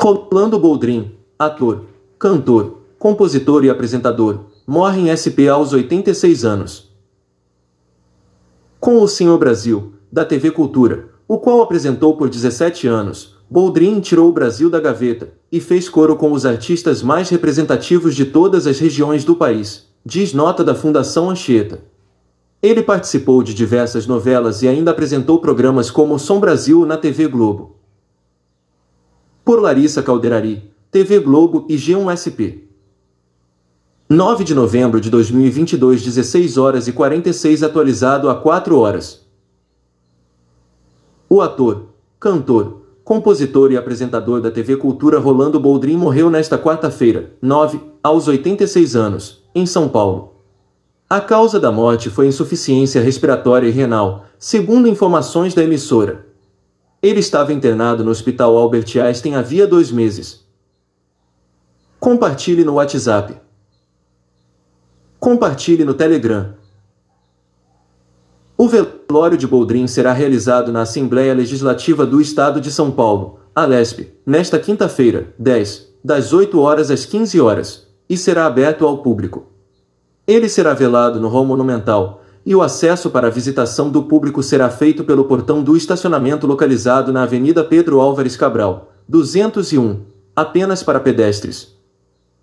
Rolando Boldrin, ator, cantor, compositor e apresentador, morre em SP aos 86 anos. Com o Senhor Brasil, da TV Cultura, o qual apresentou por 17 anos, Boldrin tirou o Brasil da gaveta e fez coro com os artistas mais representativos de todas as regiões do país, diz nota da Fundação Anchieta. Ele participou de diversas novelas e ainda apresentou programas como Som Brasil na TV Globo. Por Larissa Calderari, TV Globo e G1SP. 9 de novembro de 2022, 16 horas e 46 atualizado a 4 horas. O ator, cantor, compositor e apresentador da TV Cultura Rolando Boldrin morreu nesta quarta-feira, 9, aos 86 anos, em São Paulo. A causa da morte foi insuficiência respiratória e renal, segundo informações da emissora. Ele estava internado no Hospital Albert Einstein havia dois meses. Compartilhe no WhatsApp. Compartilhe no Telegram. O velório de Boldrin será realizado na Assembleia Legislativa do Estado de São Paulo, Alesp, nesta quinta-feira, 10, das 8 horas às 15 horas, e será aberto ao público. Ele será velado no hall monumental, e o acesso para a visitação do público será feito pelo portão do estacionamento localizado na Avenida Pedro Álvares Cabral, 201, apenas para pedestres.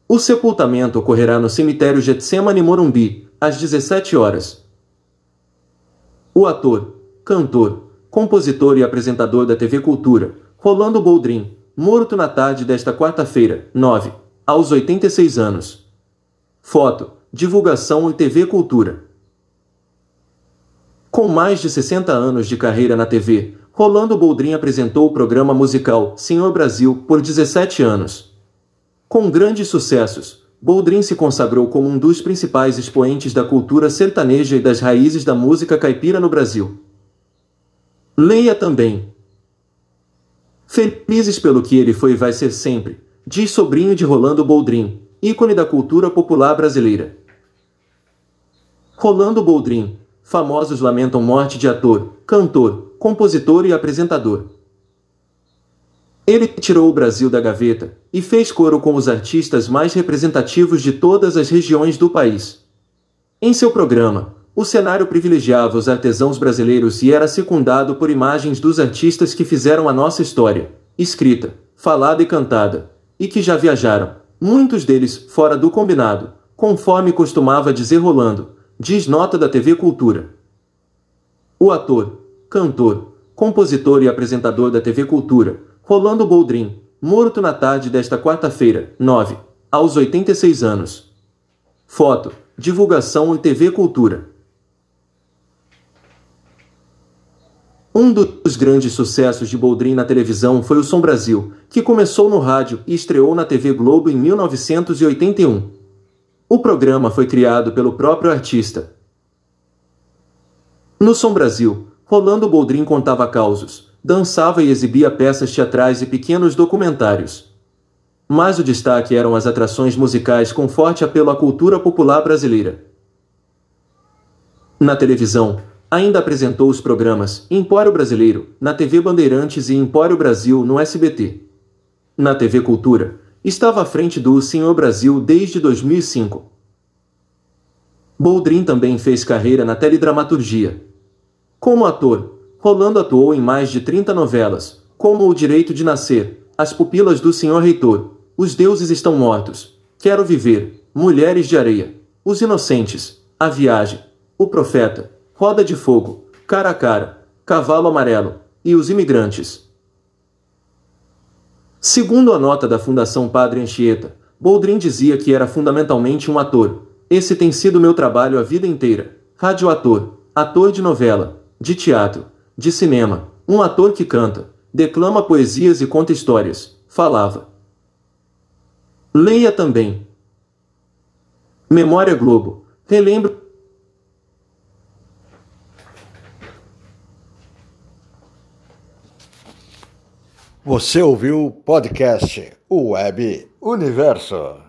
O sepultamento ocorrerá no cemitério Getsemane Morumbi, às 17 horas. O ator, cantor, compositor e apresentador da TV Cultura, Rolando Boldrin, morto na tarde desta quarta-feira, 9, aos 86 anos. Foto, divulgação e TV Cultura. Com mais de 60 anos de carreira na TV, Rolando Boldrin apresentou o programa musical Senhor Brasil por 17 anos. Com grandes sucessos, Boldrin se consagrou como um dos principais expoentes da cultura sertaneja e das raízes da música caipira no Brasil. Leia também. Felizes pelo que ele foi e vai ser sempre, diz sobrinho de Rolando Boldrin, ícone da cultura popular brasileira. Rolando Boldrin, famosos lamentam morte de ator, cantor, compositor e apresentador. Ele tirou o Brasil da gaveta e fez coro com os artistas mais representativos de todas as regiões do país. Em seu programa, o cenário privilegiava os artesãos brasileiros e era secundado por imagens dos artistas que fizeram a nossa história, escrita, falada e cantada, e que já viajaram, muitos deles fora do combinado, conforme costumava dizer Rolando, diz nota da TV Cultura. O ator, cantor, compositor e apresentador da TV Cultura, Rolando Boldrin, morto na tarde desta quarta-feira, 9, aos 86 anos. Foto, divulgação e TV Cultura. Um dos grandes sucessos de Boldrin na televisão foi o Som Brasil, que começou no rádio e estreou na TV Globo em 1981. O programa foi criado pelo próprio artista. No Som Brasil, Rolando Boldrin contava causos, dançava e exibia peças teatrais e pequenos documentários. Mas o destaque eram as atrações musicais com forte apelo à cultura popular brasileira. Na televisão, ainda apresentou os programas Empório Brasileiro, na TV Bandeirantes e Empório Brasil no SBT. Na TV Cultura, estava à frente do Senhor Brasil desde 2005. Boldrin também fez carreira na teledramaturgia. Como ator, Rolando atuou em mais de 30 novelas, como O Direito de Nascer, As Pupilas do Senhor Reitor, Os Deuses Estão Mortos, Quero Viver, Mulheres de Areia, Os Inocentes, A Viagem, O Profeta, Roda de Fogo, Cara a Cara, Cavalo Amarelo e Os Imigrantes. Segundo a nota da Fundação Padre Anchieta, Boldrin dizia que era fundamentalmente um ator. Esse tem sido meu trabalho a vida inteira. Radioator, ator de novela, de teatro, de cinema, um ator que canta, declama poesias e conta histórias, falava. Leia também. Memória Globo. Relembro. Você ouviu o podcast Web Universo.